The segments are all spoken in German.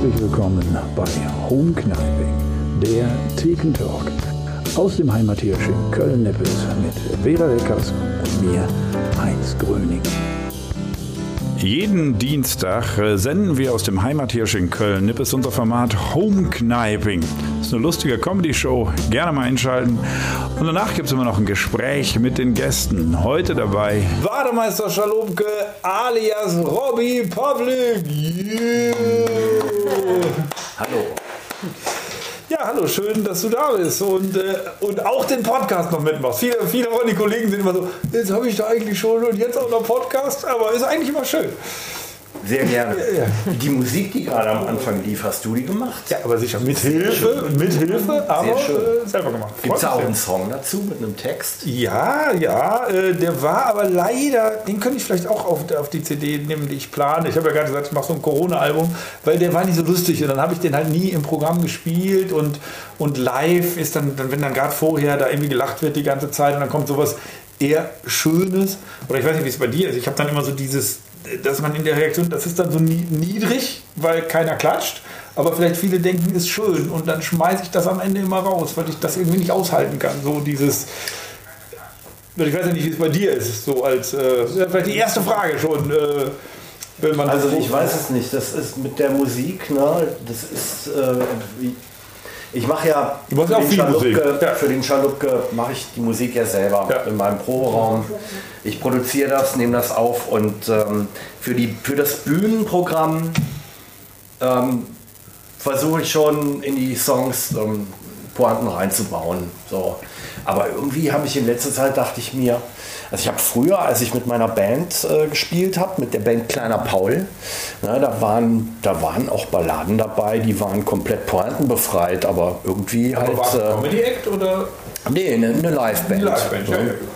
Herzlich willkommen bei Home Knifing, der Thekentalk aus dem Heimathirsch in Köln-Nippes mit Vera Reckers und mir, Heinz Gröning. Jeden Dienstag äh, senden wir aus dem Heimathirsch in Köln Nippes unser Format Home. Das ist eine lustige Comedy-Show. Gerne mal einschalten. Und danach gibt es immer noch ein Gespräch mit den Gästen. Heute dabei Bademeister Schalumke alias Robby Pavlik. Yeah. Hallo. Ja, hallo, schön, dass du da bist und, äh, und auch den Podcast noch mitmachst. Viele, viele von den Kollegen sind immer so, jetzt habe ich da eigentlich schon und jetzt auch noch Podcast, aber ist eigentlich immer schön. Sehr gerne. Ja. Die Musik, die gerade am Anfang lief, hast du die gemacht? Ja, aber sicher mit Hilfe, mit Hilfe, aber äh, selber gemacht. Gibt es auch einen Song dazu mit einem Text? Ja, ja, äh, der war aber leider, den könnte ich vielleicht auch auf, auf die CD nehmen, die ich plane. Ich habe ja gerade gesagt, ich mache so ein Corona-Album, weil der war nicht so lustig und dann habe ich den halt nie im Programm gespielt und, und live ist dann, dann wenn dann gerade vorher da irgendwie gelacht wird die ganze Zeit und dann kommt sowas eher Schönes oder ich weiß nicht, wie es bei dir ist. Ich habe dann immer so dieses, dass man in der Reaktion, das ist dann so nie- niedrig, weil keiner klatscht. Aber vielleicht viele denken, ist schön und dann schmeiße ich das am Ende immer raus, weil ich das irgendwie nicht aushalten kann. So dieses, ich weiß ja nicht, wie es bei dir ist, so als äh, vielleicht die erste Frage schon, äh, wenn man Also ich weiß es nicht. Das ist mit der Musik, ne? Das ist. Äh, ich mache ja für den Schalupke, ja. für den Schalupke mache ich die Musik ja selber Ja. in meinem Proberaum. Ich produziere das, nehme das auf und ähm, für, die, für das Bühnenprogramm ähm, versuche ich schon in die Songs ähm, Pointen reinzubauen. So. Aber irgendwie habe ich in letzter Zeit, dachte ich mir, also ich habe früher, als ich mit meiner Band äh, gespielt habe, mit der Band Kleiner Paul, na, da, waren, da waren auch Balladen dabei, die waren komplett pointenbefreit, aber irgendwie halt... war Äh, Comedy-Act oder nee, eine, eine Liveband. eine Liveband? Ja, ja, gut.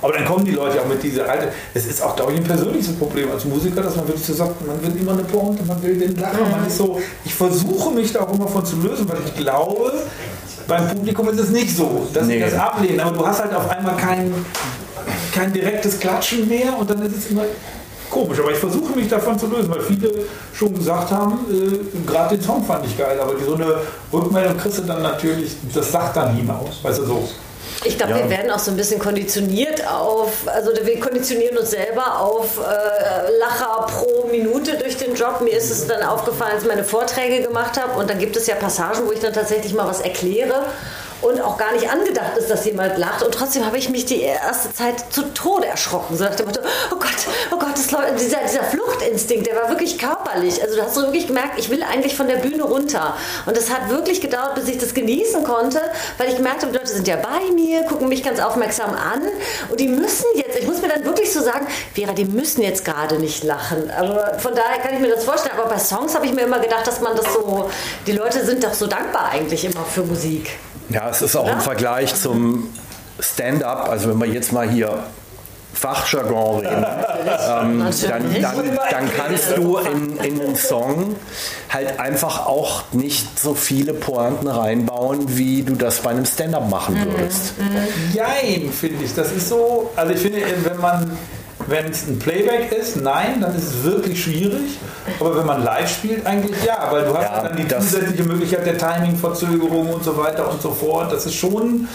Aber dann kommen die Leute auch mit dieser alte. Es ist auch, glaube ich, ein persönliches Problem als Musiker, dass man wirklich so sagt, man will immer eine Pointe, man will den Lacher, man ist so. Ich versuche mich da auch immer von zu lösen, weil ich glaube, beim Publikum ist es nicht so, dass sie Nee. das ablehnen. Aber du hast halt auf einmal kein, kein direktes Klatschen mehr und dann ist es immer komisch. Aber ich versuche mich davon zu lösen, weil viele schon gesagt haben, äh, gerade den Song fand ich geil, aber so eine Rückmeldung kriegst du dann natürlich, das sagt dann hinaus, weißt du so. Ich glaube, Ja. wir werden auch so ein bisschen konditioniert auf, also wir konditionieren uns selber auf äh, Lacher pro Minute durch den Job. Mir ist es dann aufgefallen, als ich meine Vorträge gemacht habe und dann gibt es ja Passagen, wo ich dann tatsächlich mal was erkläre und auch gar nicht angedacht ist, dass jemand lacht. Und trotzdem habe ich mich die erste Zeit zu Tode erschrocken. So nach dem Motto, oh Gott, oh Gott, das, läuft- dieser, dieser Fluchtinstinkt, der war wirklich körperlich. Also du hast so wirklich gemerkt, ich will eigentlich von der Bühne runter. Und es hat wirklich gedauert, bis ich das genießen konnte, weil ich gemerkt habe, die Leute sind ja bei mir, gucken mich ganz aufmerksam an und die müssen jetzt, ich muss mir dann wirklich so sagen, Vera, die müssen jetzt gerade nicht lachen. Aber von daher kann ich mir das vorstellen. Aber bei Songs habe ich mir immer gedacht, dass man das so, die Leute sind doch so dankbar eigentlich immer für Musik. Ja, es ist auch im Oder? Vergleich zum Stand-up, also wenn wir jetzt mal hier Fachjargon reden, ähm, dann, dann, dann kannst du in, in einen Song halt einfach auch nicht so viele Pointen reinbauen, wie du das bei einem Stand-up machen würdest. Jein, finde ich. Das ist so, also ich finde, wenn man, wenn es ein Playback ist, nein, dann ist es wirklich schwierig. Aber wenn man live spielt, eigentlich ja, weil du hast Ja, dann die zusätzliche Möglichkeit der Timing-Verzögerung und so weiter und so fort. Das ist schon,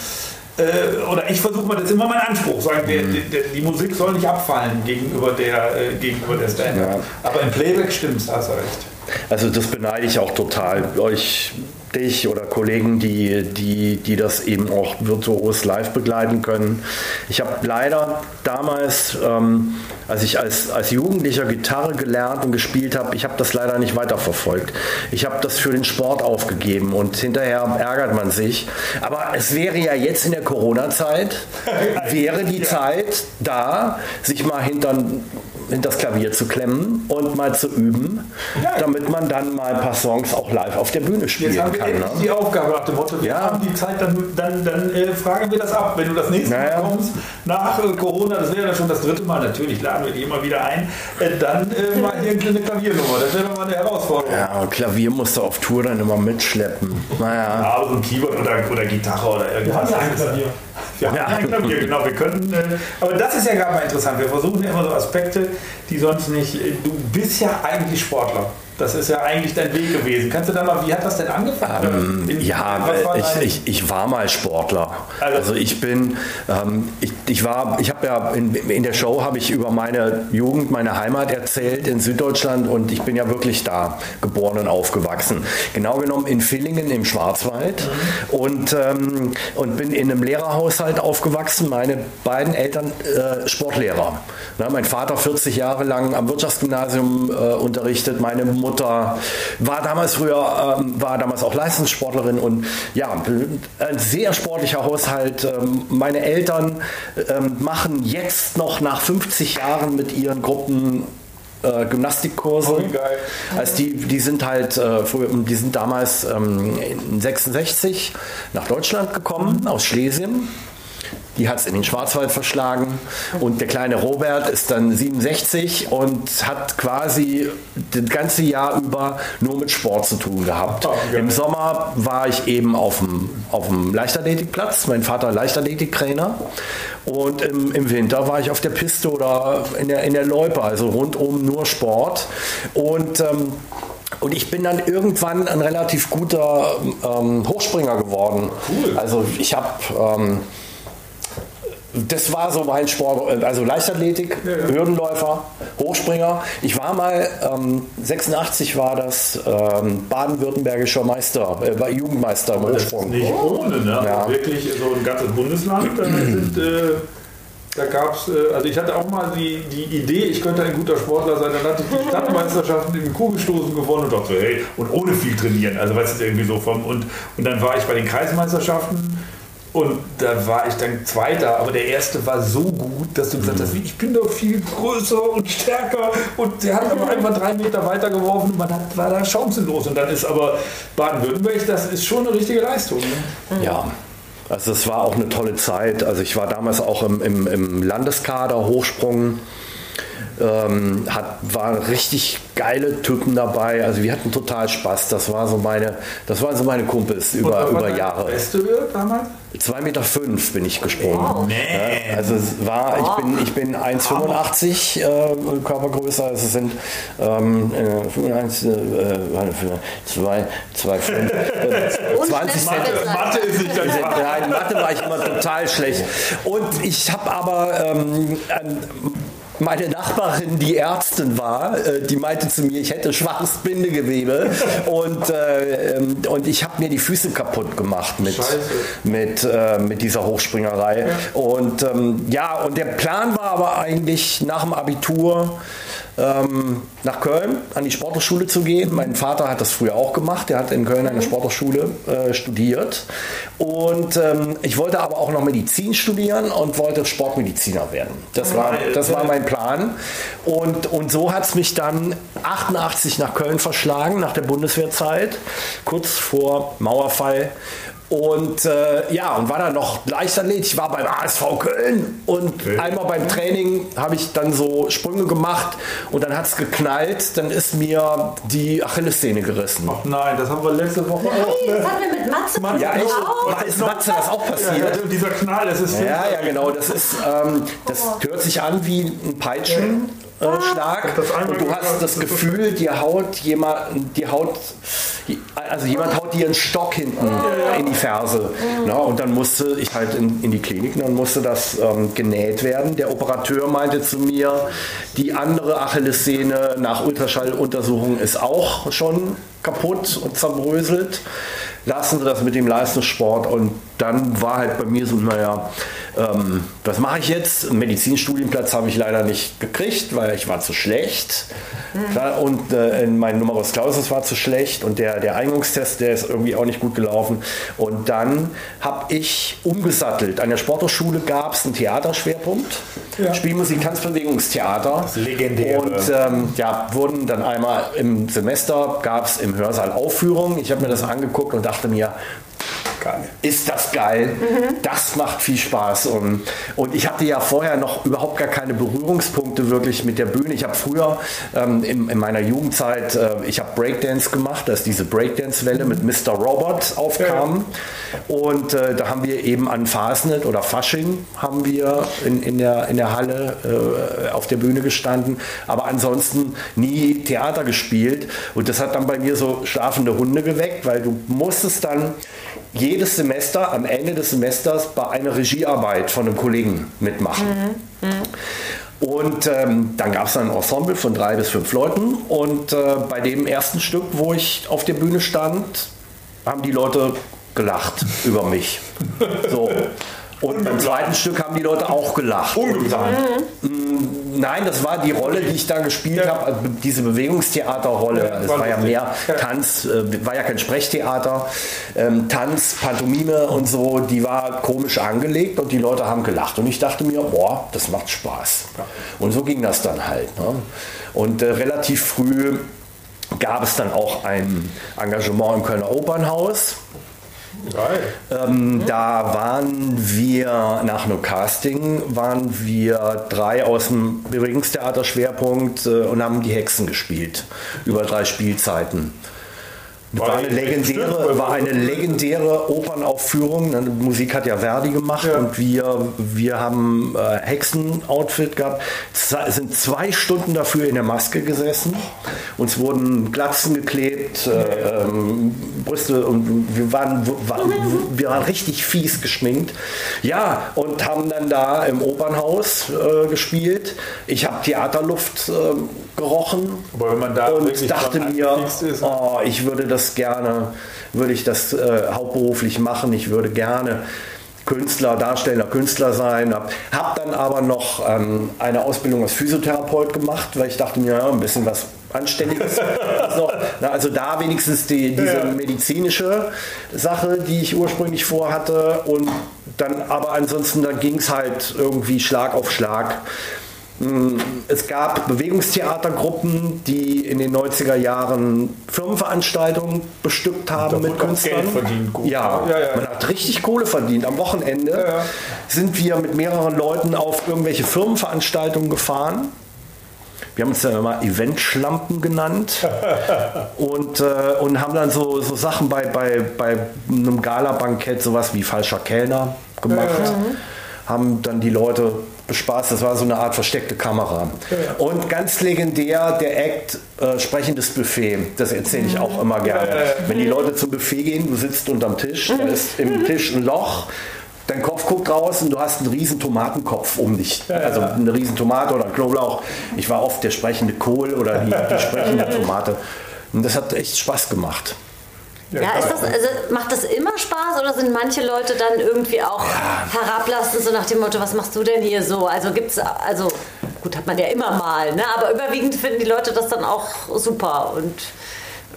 äh, oder ich versuche mal, das ist immer mein Anspruch, sagen wir, die, die, die Musik soll nicht abfallen gegenüber der, äh, gegenüber der Stand-up. Ja. Aber im Playback stimmt's, hast du recht. Also das beneide ich auch total. Euch, dich oder Kollegen, die, die, die das eben auch virtuos live begleiten können. Ich habe leider damals, ähm, als ich als, als Jugendlicher Gitarre gelernt und gespielt habe, ich habe das leider nicht weiterverfolgt. Ich habe das für den Sport aufgegeben und hinterher ärgert man sich. Aber es wäre ja jetzt in der Corona-Zeit, wäre die Zeit da, sich mal hinter das Klavier zu klemmen und mal zu üben, Ja. damit man dann mal ein paar Songs auch live auf der Bühne Jetzt spielen haben wir kann. endlich Ne? die Aufgabe nach dem Motto, wir Ja. haben die Zeit, dann, dann, dann äh, fragen wir das ab. Wenn du das nächste Naja. Mal kommst, nach äh, Corona, das wäre dann schon das dritte Mal, natürlich laden wir die immer wieder ein, äh, dann äh, mal hier eine Klaviernummer. Das wäre mal eine Herausforderung. Ja, Klavier musst du auf Tour dann immer mitschleppen. Naja. Ja, aber so ein Keyboard oder, oder Gitarre oder irgendwas. Wir haben ja ein Klavier. Wir haben ja genau. Wir könnten, äh, aber das ist ja gerade mal interessant. Wir versuchen ja immer so Aspekte, die sonst nicht. äh, Du bist ja eigentlich Sportler. Das ist ja eigentlich dein Weg gewesen. Kannst du da mal, wie hat das denn angefangen? Ähm, ja, ich, ich, ich, war mal Sportler. Also, also ich bin, ähm, ich, ich war, ich habe ja in, in der Show habe ich über meine Jugend, meine Heimat erzählt in Süddeutschland und ich bin ja wirklich da geboren und aufgewachsen. Genau genommen in Villingen im Schwarzwald mhm. und, ähm, und bin in einem Lehrerhaushalt aufgewachsen. Meine beiden Eltern äh, Sportlehrer. Na, mein Vater 40 Jahre lang am Wirtschaftsgymnasium äh, unterrichtet, meine Mutter war damals früher, ähm, war damals auch Leistungssportlerin und ja, ein sehr sportlicher Haushalt. Ähm, meine Eltern ähm, machen jetzt noch nach 50 Jahren mit ihren Gruppen äh, Gymnastikkurse. Oh, also die, die sind halt, äh, die sind damals ähm, in 66 nach Deutschland gekommen, mhm. aus Schlesien die hat es in den Schwarzwald verschlagen. Und der kleine Robert ist dann 67 und hat quasi das ganze Jahr über nur mit Sport zu tun gehabt. Oh, Im Sommer war ich eben auf dem, auf dem Leichtathletikplatz, mein Vater Leichtathletiktrainer. Und im, im, Winter war ich auf der Piste oder in der, in der Loipe, also rundum nur Sport. Und ähm, und ich bin dann irgendwann ein relativ guter ähm, Hochspringer geworden. Cool. Also ich habe ähm, das war so mein Sport, also Leichtathletik, ja, ja. Hürdenläufer, Hochspringer. Ich war mal, ähm, 86 war das ähm, baden-württembergischer Meister, äh, war Jugendmeister im Hochsprung. nicht ohne, ne? Ja. Wirklich so ein ganzes Bundesland. Da, sind, äh, da gab es, äh, also ich hatte auch mal die, die Idee, ich könnte ein guter Sportler sein. Dann hatte ich die Stadtmeisterschaften im Kugelstoßen gewonnen und dachte, hey, und ohne viel trainieren. Also weißt du, irgendwie so vom, und, und dann war ich bei den Kreismeisterschaften und da war ich dann Zweiter, aber der Erste war so gut, dass du gesagt hast, ich bin doch viel größer und stärker. Und der hat aber einfach drei Meter weiter geworfen und man hat, war da chancenlos. Und dann ist aber Baden-Württemberg, das ist schon eine richtige Leistung. Ne? Ja. Also es war auch eine tolle Zeit. Also ich war damals auch im, im, im Landeskader Hochsprung ähm, hat, waren richtig geile Typen dabei. Also wir hatten total Spaß. Das war so meine, das waren so meine Kumpels über, über Jahre. Beste damals? 2,5 Meter fünf bin ich gesprungen. Wow. Ja, also es war, ich bin, ich bin 1,85 äh, Körpergröße, also es sind ähm, 1, äh, 2, 2, 5, äh, 20 Mathe, Mathe ist nicht ganz Nein, Mathe war ich immer total schlecht. Und ich habe aber ähm, meine Nachbarin, die Ärztin war, äh, die meinte zu mir, ich hätte schwaches Bindegewebe und, äh, ähm, und ich habe mir die Füße kaputt gemacht mit, mit, äh, mit dieser Hochspringerei. Ja. Und ähm, ja, und der Plan war aber eigentlich nach dem Abitur, ähm, nach Köln an die Sporthochschule zu gehen. Mein Vater hat das früher auch gemacht. Er hat in Köln an der Sporthochschule äh, studiert. Und ähm, ich wollte aber auch noch Medizin studieren und wollte Sportmediziner werden. Das war, das war mein Plan. Und, und so hat es mich dann 88 nach Köln verschlagen, nach der Bundeswehrzeit, kurz vor Mauerfall. Und äh, ja, und war dann noch Leichtathlet. Ich war beim ASV Köln und okay. einmal beim Training habe ich dann so Sprünge gemacht und dann hat es geknallt. Dann ist mir die Achillessehne gerissen. Ach nein, das haben wir letzte Woche nein, auch. Das haben wir mit Matze Mann, Ja, echt? Ist Matze das auch passiert? Ja, dieser Knall, das ist. Ja, ja, genau. Das ist, ähm, das hört sich an wie ein Peitschen. Äh, Schlag und du hast das Gefühl, dir haut jemand, dir haut, also jemand haut dir einen Stock hinten in die Ferse. Na, und dann musste ich halt in, in die Klinik, dann musste das ähm, genäht werden. Der Operateur meinte zu mir, die andere Achillessehne nach Ultraschalluntersuchung ist auch schon kaputt und zerbröselt. Lassen Sie das mit dem Leistungssport und dann war halt bei mir so, naja, ähm, was mache ich jetzt? Einen Medizinstudienplatz habe ich leider nicht gekriegt, weil ich war zu schlecht. Mhm. Und äh, mein Numerus Clausus war zu schlecht und der, der Eignungstest, der ist irgendwie auch nicht gut gelaufen. Und dann habe ich umgesattelt. An der Sporthochschule gab es einen Theaterschwerpunkt. Ja. Spielmusik, Tanzbewegungstheater. Das legendär. Und ähm, ja, wurden dann einmal im Semester, gab es im Hörsaal Aufführungen. Ich habe mir das angeguckt und dachte mir, geil. ist das geil. Das macht viel Spaß. Und, und ich hatte ja vorher noch überhaupt gar keine Berührungspunkte wirklich mit der Bühne. Ich habe früher ähm, in, in meiner Jugendzeit, äh, ich habe Breakdance gemacht, dass diese Breakdance-Welle mit Mr. Robot aufkam. Und äh, da haben wir eben an Fasnet oder Fasching haben wir in, in, der, in der Halle äh, auf der Bühne gestanden. Aber ansonsten nie Theater gespielt. Und das hat dann bei mir so schlafende Hunde geweckt, weil du musstest dann jedes Semester, am Ende des Semesters, bei einer Regiearbeit von einem Kollegen mitmachen. Und ähm, dann gab es ein Ensemble von drei bis fünf Leuten. Und äh, bei dem ersten Stück, wo ich auf der Bühne stand, haben die Leute gelacht über mich. So. Und beim zweiten Stück haben die Leute auch gelacht. Ungeplant. Nein, das war die Rolle, die ich da gespielt habe, also diese Bewegungstheaterrolle. Es war war ja mehr Ja. Tanz, äh, war ja kein Sprechtheater. Ähm, Tanz, Pantomime und so, die war komisch angelegt und die Leute haben gelacht. Und ich dachte mir, boah, das macht Spaß. Und so ging das dann halt. Ne? Und äh, relativ früh gab es dann auch ein Engagement im Kölner Opernhaus. Ähm, Da waren wir nach einem Casting, waren wir drei aus dem Bewegungstheater-Schwerpunkt äh, und haben die Hexen gespielt über drei Spielzeiten. War eine legendäre, war eine legendäre Opernaufführung. Ne, Musik hat ja Verdi gemacht Ja. und wir, wir haben äh, Hexen-Outfit gehabt. Es sind zwei Stunden dafür in der Maske gesessen. Uns wurden Glatzen geklebt, äh, ähm, Brüste und wir waren, waren, wir waren richtig fies geschminkt. Ja, und haben dann da im Opernhaus äh, gespielt. Ich habe Theaterluft äh, gerochen Aber wenn man da und dachte mir, ist, oh, ich würde das gerne, würde ich das äh, hauptberuflich machen. Ich würde gerne Künstler, darstellender Künstler sein. Hab, hab dann aber noch ähm, eine Ausbildung als Physiotherapeut gemacht, weil ich dachte mir, ja, ein bisschen was Anständiges. noch, na, also da wenigstens die, diese Ja. medizinische Sache, die ich ursprünglich vorhatte. Und dann, aber ansonsten, dann ging es halt irgendwie Schlag auf Schlag. Es gab Bewegungstheatergruppen, die in den 90er Jahren Firmenveranstaltungen bestückt haben mit Künstlern. Geld verdient, gut. Ja, Ja, ja. man hat richtig Kohle verdient. Am Wochenende ja. sind wir mit mehreren Leuten auf irgendwelche Firmenveranstaltungen gefahren. Wir haben uns ja immer Eventschlampen genannt und, äh, und haben dann so, so Sachen bei, bei, bei einem Gala-Bankett, sowas wie falscher Kellner gemacht. Haben dann die Leute bespaßt. Das war so eine Art versteckte Kamera. Und ganz legendär der Act äh, sprechendes Buffet. Das erzähle ich auch immer gerne. Wenn die Leute zum Buffet gehen, du sitzt unterm Tisch, da ist im Tisch ein Loch. Dein Kopf guckt raus und du hast einen riesen Tomatenkopf um dich. Also eine riesen Tomate oder Knoblauch. Ich war oft der sprechende Kohl oder die, die sprechende Tomate. Und das hat echt Spaß gemacht. Ja, ist das, also macht das immer Spaß oder sind manche Leute dann irgendwie auch herablassend, so nach dem Motto, was machst du denn hier so? Also gibt's, also gut, hat man ja immer mal, ne? aber überwiegend finden die Leute das dann auch super und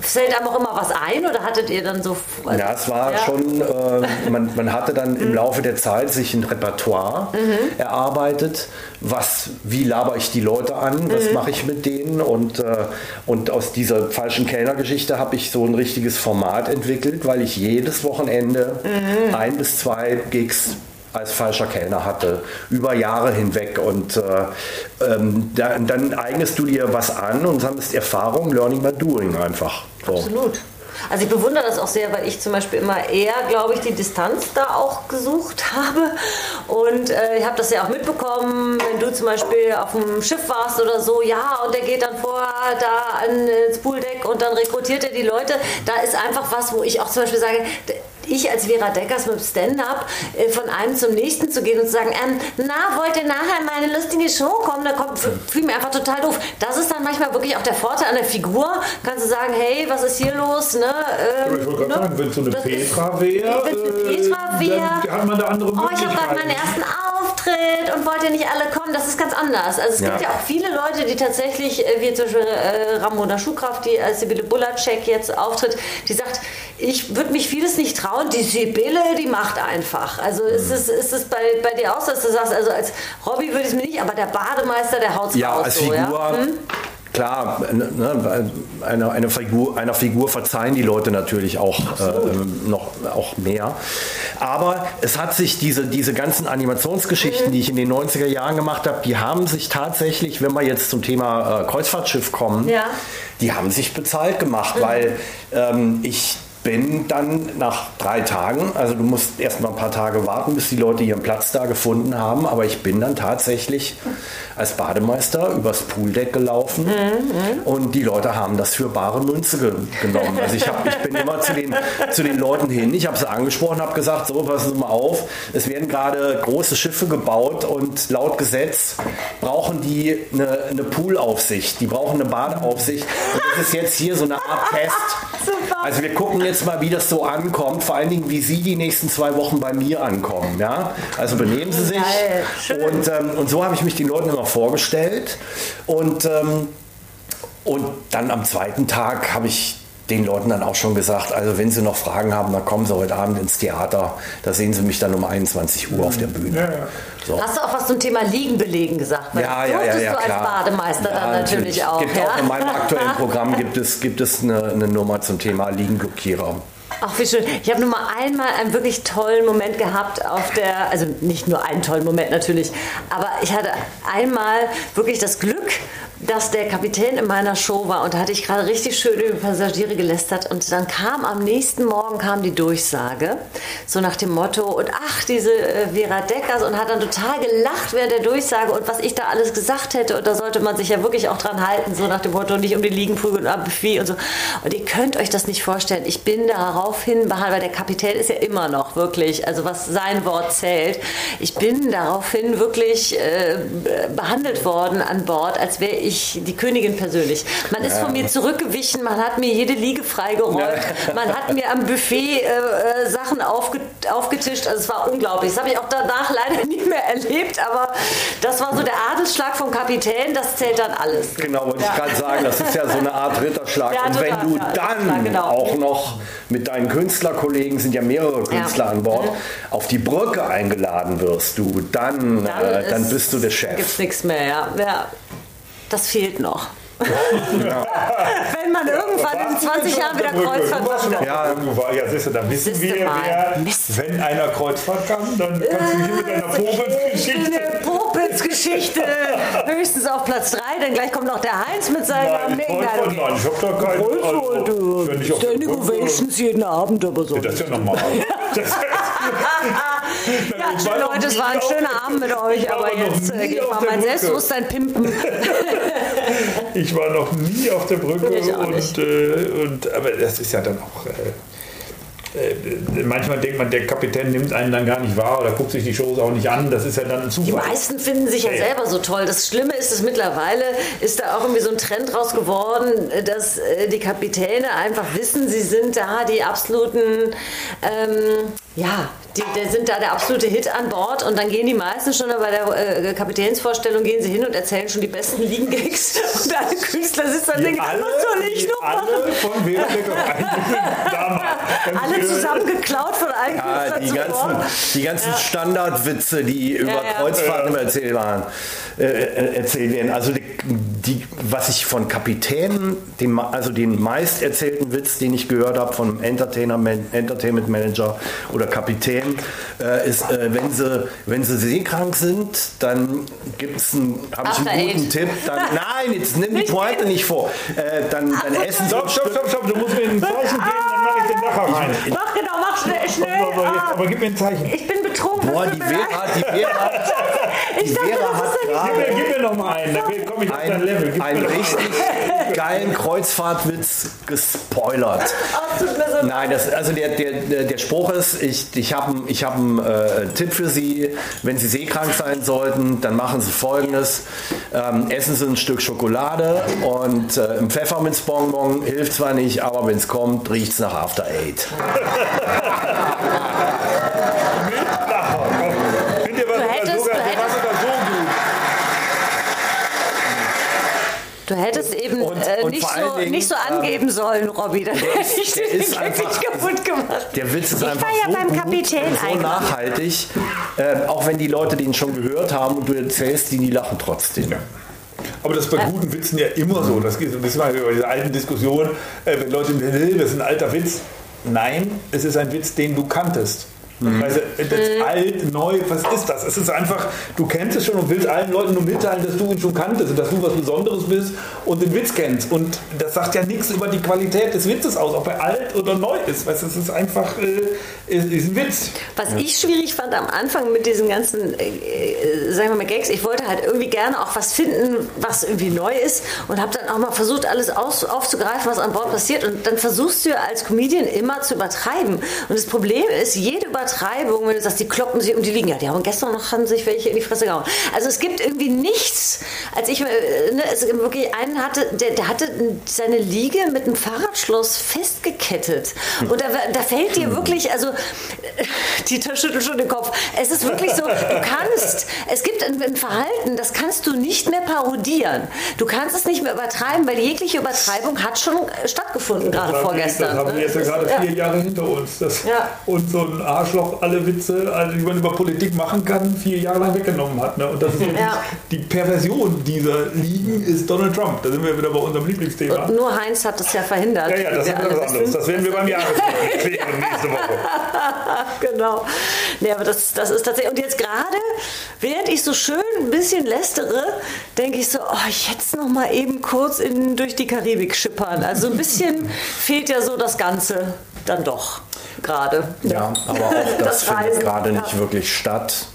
fällt einem auch immer was ein oder hattet ihr dann so... also- Ja, es war Ja. schon, äh, man, man hatte dann im Laufe der Zeit sich ein Repertoire erarbeitet, was, wie laber ich die Leute an, was mache ich mit denen? Und, äh, und aus dieser falschen Kellnergeschichte habe ich so ein richtiges Format entwickelt, weil ich jedes Wochenende ein bis zwei Gigs als falscher Kellner hatte, über Jahre hinweg. Und äh, ähm, dann, dann eignest du dir was an und sammelst Erfahrung, Learning by Doing einfach. So. Absolut. Also ich bewundere das auch sehr, weil ich zum Beispiel immer eher, glaube ich, die Distanz da auch gesucht habe. Und äh, ich habe das ja auch mitbekommen, wenn du zum Beispiel auf dem Schiff warst oder so, ja, und der geht dann vorher da ans Pooldeck und dann rekrutiert er die Leute. Da ist einfach was, wo ich auch zum Beispiel sage, ich als Vera Deckers mit dem Stand-up äh, von einem zum nächsten zu gehen und zu sagen, ähm, na, wollt ihr nachher in meine lustige Show kommen? Da kommt, fühlt mir einfach total doof. Das ist dann manchmal wirklich auch der Vorteil an der Figur. Kannst du sagen, hey, was ist hier los? Ne? Ähm, Ich wollte gerade ne? sagen, wenn es so eine Petra wäre, äh, dann hat man da andere oh, ich habe gerade meinen ersten Auftritt und wollt ihr nicht alle kommen? Das ist ganz anders. Also es Ja. gibt ja auch viele Leute, die tatsächlich, äh, wie zum Beispiel äh, Ramona Schuhkraft, die als Sibylle Bulacek jetzt auftritt, die sagt, ich würde mich vieles nicht trauen, die Sibylle, die macht einfach. Also ist es, ist es bei, bei dir auch so, dass du sagst, also als Hobby würde ich es mir nicht, aber der Bademeister, der haut Ja, raus. als so, Figur ja? Hm? klar, ne, einer, eine Figur, einer Figur verzeihen die Leute natürlich auch äh, noch auch mehr. Aber es hat sich diese, diese ganzen Animationsgeschichten, die ich in den 90er Jahren gemacht habe, die haben sich tatsächlich, wenn wir jetzt zum Thema äh, Kreuzfahrtschiff kommen, Ja. die haben sich bezahlt gemacht, weil ähm, ich bin dann nach drei Tagen, also du musst erst mal ein paar Tage warten, bis die Leute ihren Platz da gefunden haben, aber ich bin dann tatsächlich als Bademeister übers Pooldeck gelaufen. Und die Leute haben das für bare Münze ge genommen. Also ich, hab, ich bin immer zu den, zu den Leuten hin, ich habe sie angesprochen, habe gesagt, so passen Sie mal auf, es werden gerade große Schiffe gebaut und laut Gesetz brauchen die eine, eine Poolaufsicht, die brauchen eine Badeaufsicht. Und das ist jetzt hier so eine Art Test. Also wir gucken jetzt mal, wie das so ankommt, vor allen Dingen, wie Sie die nächsten zwei Wochen bei mir ankommen. Ja? Also benehmen Sie sich. Geil. Und, ähm, und so habe ich mich den Leuten immer vorgestellt. Und, ähm, und dann am zweiten Tag habe ich den Leuten dann auch schon gesagt, also wenn Sie noch Fragen haben, dann kommen Sie heute Abend ins Theater. Da sehen Sie mich dann um 21 Uhr auf der Bühne. Ja, ja. So. Hast du auch was zum Thema Liegen belegen gesagt? Weil Ja, ja, ja, ja, du als klar. Bademeister ja, dann natürlich auch. Gibt ja? auch in meinem aktuellen Programm gibt es, gibt es eine, eine Nummer zum Thema Liegenblockierer. Ach, wie schön. Ich habe nur mal einmal einen wirklich tollen Moment gehabt auf der, also nicht nur einen tollen Moment natürlich, aber ich hatte einmal wirklich das Glück, dass der Kapitän in meiner Show war und da hatte ich gerade richtig schön über Passagiere gelästert und dann kam am nächsten Morgen kam die Durchsage, so nach dem Motto und ach, diese äh, Vera Deckers und hat dann total gelacht während der Durchsage und was ich da alles gesagt hätte und da sollte man sich ja wirklich auch dran halten, so nach dem Motto, nicht um die Liegen prügeln und am Buffet und so. Und ihr könnt euch das nicht vorstellen. Ich bin daraufhin behandelt, weil der Kapitän ist ja immer noch wirklich, also was sein Wort zählt. Ich bin daraufhin wirklich äh, behandelt worden an Bord, als wäre ich die Königin persönlich. Man ist von mir zurückgewichen, man hat mir jede Liege freigeräumt, man hat mir am Buffet äh, äh, Sachen aufge aufgetischt. Also es war unglaublich. Das habe ich auch danach leider nie mehr erlebt, aber das war so der Adelsschlag vom Kapitän, das zählt dann alles. Genau, wollte Ja. ich gerade sagen, das ist ja so eine Art Ritterschlag. Ja, und wenn du ja, dann genau. auch noch mit deinen Künstlerkollegen, sind ja mehrere Künstler Ja. an Bord, Mhm. auf die Brücke eingeladen wirst, du, dann, äh, dann ist- bist du der Chef. Gibt's nichts mehr, ja. Ja. Das fehlt noch. Wenn man irgendwann in 20 Jahren wieder Kreuzfahrt kann. Ja. Ja, ja siehst du, da wissen wir, wer, Mist. wenn einer Kreuzfahrt kann, dann kannst du hier mit deiner Popelsgeschichte. Eine Popels-Geschichte. Höchstens auf Platz 3, denn gleich kommt noch der Heinz mit seiner mega. Kreuzfahrt, nein, ich hab da keinen. Also, wenn ich auf Standing Ovations jeden Abend, aber so. Das ist ja normal. Das Ja, Leute, es war ein schöner Abend mit euch, aber aber jetzt äh, geht mal mein. Selbstbewusstsein pimpen. Ich war noch nie auf der Brücke und, äh, und aber das ist ja dann auch. Äh, äh, manchmal denkt man, der Kapitän nimmt einen dann gar nicht wahr oder guckt sich die Shows auch nicht an. Das ist ja dann ein Die Zufall. meisten finden sich ja Ey. selber so toll. Das Schlimme ist, dass mittlerweile ist da auch irgendwie so ein Trend raus geworden, dass äh, die Kapitäne einfach wissen, sie sind da die absoluten, ähm, ja, die, die sind da der absolute Hit an Bord und dann gehen die meisten schon bei der äh, Kapitänsvorstellung gehen sie hin und erzählen schon die besten Liegengags und alle Künstler sitzen dann denken, alle, was soll ich noch machen? alle von damals. Alle zusammen geklaut von allen Ja, Künstlern die zuvor. ganzen, die ganzen Standardwitze, die über ja. Kreuzfahrten immer erzählt, waren, äh, äh, erzählt werden. Also die, die, was ich von Kapitänen, den, also den meist erzählten Witz, den ich gehört habe vom Entertainer, Man- Entertainment Manager oder Kapitän, äh, ist, äh, wenn, sie, wenn sie seekrank sind, dann gibt es einen, habe ich After einen guten Eight. Tipp. Dann, nein, jetzt nimm die Pointe nicht vor. Äh, dann, dann essen sie Stopp, stopp, stopp, stopp. Du musst mir ein Zeichen geben, dann mache ich den Lacher rein. Mach genau, mach schnell, schnell. Aber, jetzt, Ah, aber gib mir ein Zeichen. ich bin betrunken. Boah, die. Vera, die Vera, die Ich dachte, Vera das hat ist ja gerade Gib mir, gib mir noch mal einen, dann komme ich auf dein Level. Gib noch richtig geilen Kreuzfahrtwitz gespoilert. Tut mir so Nein, das, also der, der, der der Spruch ist, ich, ich habe ich hab einen äh, Tipp für Sie. Wenn Sie seekrank sein sollten, dann machen Sie folgendes. Ähm, essen Sie ein Stück Schokolade und äh, ein Pfefferminzbonbon hilft zwar nicht, aber wenn es kommt, riecht es nach After Eight. Lacher. Komm. Find ihr was Du sogar hättest- sogar, du der war hättest- sogar so gut. Du hättest eben Und- äh, und nicht, so, Dingen, nicht so angeben sollen, Robby. Dann hätte ich der den ist einfach- kaputt gemacht. Der Witz ist Ich einfach war ja so beim gut Kapitän und so nachhaltig, äh, auch wenn die Leute den schon gehört haben und du erzählst, die, die lachen trotzdem. Ja. Aber das ist bei guten Witzen ja immer so. Das geht so ein bisschen mal über diese alten Diskussionen, äh, wenn Leute das ist ein alter Witz. Nein, es ist ein Witz, den du kanntest. Also, das alt, neu, was ist das? Es ist einfach, du kennst es schon und willst allen Leuten nur mitteilen, dass du ihn schon kanntest und dass du was Besonderes bist und den Witz kennst. Und das sagt ja nichts über die Qualität des Witzes aus, ob er alt oder neu ist. Weißt, du, es ist einfach äh, ist, ist ein Witz. Was ich schwierig fand am Anfang mit diesen ganzen, äh, äh, sagen wir mal, Gags, ich wollte halt irgendwie gerne auch was finden, was irgendwie neu ist und habe dann auch mal versucht, alles aus, aufzugreifen, was an Bord passiert. Und dann versuchst du ja als Comedian immer zu übertreiben. Und das Problem ist, jede Übertreibung, wenn du sagst, die kloppen sich um die liegen, ja, die haben gestern noch haben sich welche in die Fresse gehauen. Also es gibt irgendwie nichts, als ich äh, ne, es wirklich einen hatte, der, der hatte seine Liege mit einem Fahrradschloss festgekettet. Und da, da fällt dir wirklich, also Dieter schüttelt schon den Kopf. Es ist wirklich so, du kannst, es gibt ein, ein Verhalten, das kannst du nicht mehr parodieren. Du kannst es nicht mehr übertreiben, weil jegliche Übertreibung hat schon äh, stattgefunden, gerade wir- vorgestern. Das haben wir ne? jetzt ja gerade vier Jahre hinter uns. Das. Und so ein Arschloch alle Witze, also, die man über Politik machen kann, vier Jahre lang weggenommen hat. Ne? Und das ist Ja. die Perversion dieser Ligen ist Donald Trump. Da sind wir wieder bei unserem Lieblingsthema. Und nur Heinz hat das ja verhindert. Ja, ja, das ist was anderes. wissen. Das werden wir beim klären nächste Woche. genau. Nee, aber das, das ist tatsächlich. Und jetzt gerade, während ich so schön ein bisschen lästere, denke ich so, oh, es noch mal eben kurz in, durch die Karibik schippern. Also ein bisschen fehlt ja so das Ganze dann doch gerade. Ja, aber auch das, Das findet gerade ja. nicht wirklich statt.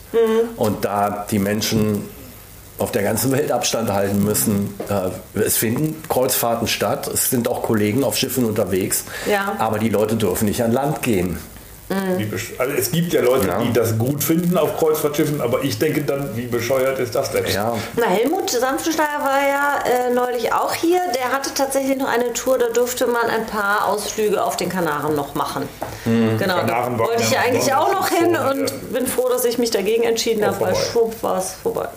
Und da die Menschen auf der ganzen Welt Abstand halten müssen. Äh, es finden Kreuzfahrten statt, es sind auch Kollegen auf Schiffen unterwegs, Ja. aber die Leute dürfen nicht an Land gehen. Wie besch- Also es gibt ja Leute, Ja. die das gut finden auf Kreuzfahrtschiffen, aber ich denke dann, wie bescheuert ist das denn? Ja, Na, Helmut Sanftensteiner war ja äh, neulich auch hier. Der hatte tatsächlich noch eine Tour, da durfte man ein paar Ausflüge auf den Kanaren noch machen. Genau, da Kanaren waren wollte ich ja eigentlich auch noch hin so, und ja. bin froh, dass ich mich dagegen entschieden habe, weil vorbei. schwupp war es vorbei.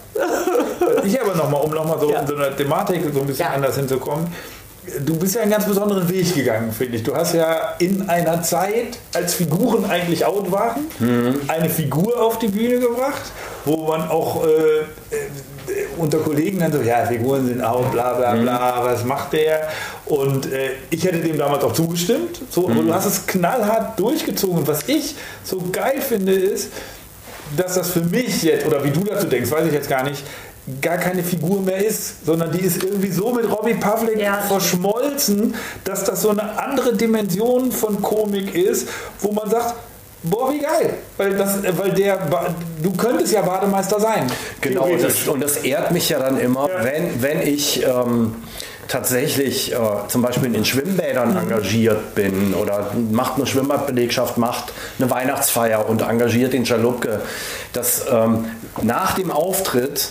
Ich aber nochmal, um nochmal so Ja. in so einer Thematik so ein bisschen Ja. anders hinzukommen. Du bist ja einen ganz besonderen Weg gegangen, finde ich. Du hast ja in einer Zeit, als Figuren eigentlich out waren, eine Figur auf die Bühne gebracht, wo man auch äh, äh, unter Kollegen dann so, ja, Figuren sind out, bla bla bla, was macht der? Und äh, ich hätte dem damals auch zugestimmt. So, aber du hast es knallhart durchgezogen. Und was ich so geil finde, ist, dass das für mich jetzt, oder wie du dazu denkst, weiß ich jetzt gar nicht, gar keine Figur mehr ist, sondern die ist irgendwie so mit Robbie Pavlik Ja. verschmolzen, dass das so eine andere Dimension von Komik ist, wo man sagt, boah, wie geil, weil, das, weil der, du könntest ja Bademeister sein. Genau, und das, und das ehrt mich ja dann immer, Ja. wenn, wenn ich ähm, tatsächlich äh, zum Beispiel in den Schwimmbädern Mhm. engagiert bin oder macht eine Schwimmbadbelegschaft, macht eine Weihnachtsfeier und engagiert den Schalupke, dass ähm, nach dem Auftritt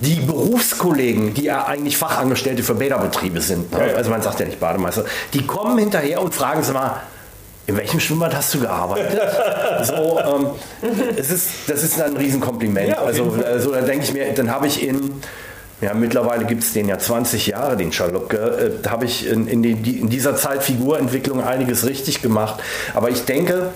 die Berufskollegen, die ja eigentlich Fachangestellte für Bäderbetriebe sind, ne? Also man sagt ja nicht Bademeister, die kommen hinterher und fragen sie mal, in welchem Schwimmbad hast du gearbeitet? so, ähm, es ist, das ist ein Riesenkompliment. Ja, also, also da denke ich mir, dann habe ich in, ja mittlerweile gibt es den ja 20 Jahre, den Schalupke, äh, da habe ich in, in, die- in dieser Zeit Figurentwicklung einiges richtig gemacht. Aber ich denke,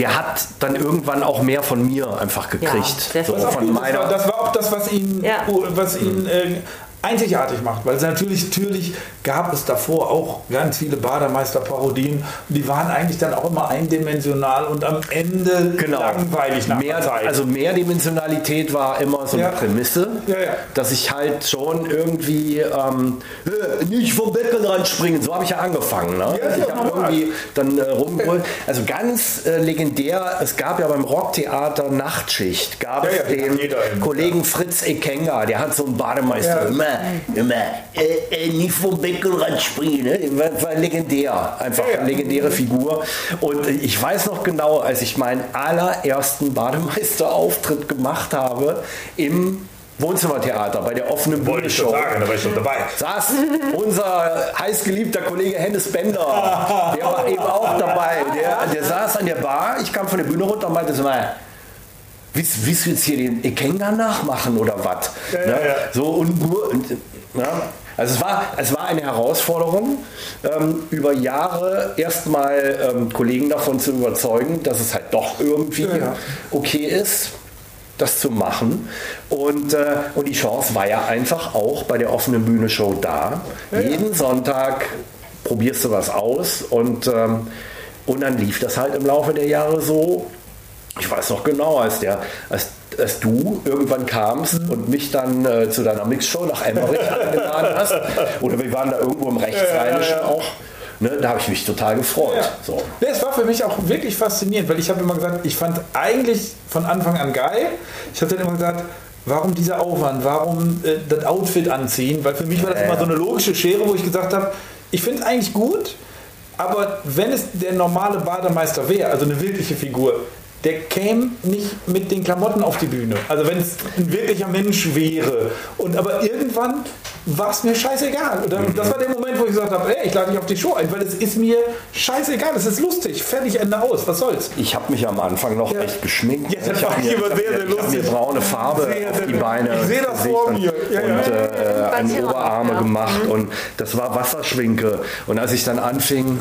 der hat dann irgendwann auch mehr von mir einfach gekriegt. sehr so. Das, ist auch von gut. das, war, meiner, das war auch das, was ihn, Ja. was ihn äh, einzigartig macht, weil es natürlich, natürlich gab es davor auch ganz viele Bademeister-Parodien die waren eigentlich dann auch immer eindimensional und am Ende Genau. langweilig nach mehr, Zeit. also Mehrdimensionalität war immer so Ja. eine Prämisse, Ja, ja. dass ich halt schon irgendwie ähm, äh, nicht vom Beckenrand springen, so habe ich ja angefangen. Ne? Ja, ist ich ja habe irgendwie dann äh, rumgeholt. Also ganz äh, legendär, es gab ja beim Rocktheater Nachtschicht, gab Ja, es ja, den Kollegen Fritz Ekenga, der hat so einen Bademeister, Ja. Immer, äh, äh, nicht vom Beckenrand springen, ne? war, war legendär, einfach eine legendäre Figur. Und äh, ich weiß noch genau, als ich meinen allerersten Bademeisterauftritt gemacht habe im Wohnzimmertheater bei der offenen schon Bühnenshow. sagen, da war ich schon dabei. Saß unser heißgeliebter Kollege Hennes Bender, der war eben auch dabei. Der, der saß an der Bar, ich kam von der Bühne runter und meinte so mal, willst, willst du jetzt hier den Ekenga nachmachen oder was? Ja, Ne? ja, ja. So und nur, und, ja. Also es war, es war eine Herausforderung, ähm, über Jahre erstmal ähm, Kollegen davon zu überzeugen, dass es halt doch irgendwie Ja. okay ist. das zu machen. Und, äh, und die Chance war ja einfach auch bei der offenen Bühne-Show da. Ja, Jeden ja. Sonntag probierst du was aus und, ähm, und dann lief das halt im Laufe der Jahre so. Ich weiß noch genau, als, der, als, als du irgendwann kamst mhm. und mich dann äh, zu deiner Mixshow nach Emmerich eingeladen hast, oder wir waren da irgendwo im Rechtsrheinischen ja, auch, Ne, da habe ich mich total gefreut. Ja. So. Ja, es war für mich auch wirklich faszinierend, weil ich habe immer gesagt, ich fand eigentlich von Anfang an geil. Ich habe dann immer gesagt, warum dieser Aufwand, warum äh, das Outfit anziehen, weil für mich war das ja, immer so eine logische Schere, wo ich gesagt habe, ich finde es eigentlich gut, aber wenn es der normale Bademeister wäre, also eine wirkliche Figur, der käme nicht mit den Klamotten auf die Bühne. Also wenn es ein wirklicher Mensch wäre. Und aber irgendwann war es mir scheißegal. Und dann, das war der Moment, wo ich gesagt habe, ey, ich lade dich auf die Show ein, weil es ist mir scheißegal, es ist lustig, fertig, Ende aus, was soll's. Ich habe mich am Anfang noch ja. echt geschminkt. Ja, das war mir, sehr, sehr lustig. Ich mir braune Farbe sehr, auf die Beine ich sehe das vor mir. Ja, und äh, an Oberarme gemacht mhm. und das war Wasserschwinke. Und als ich dann anfing,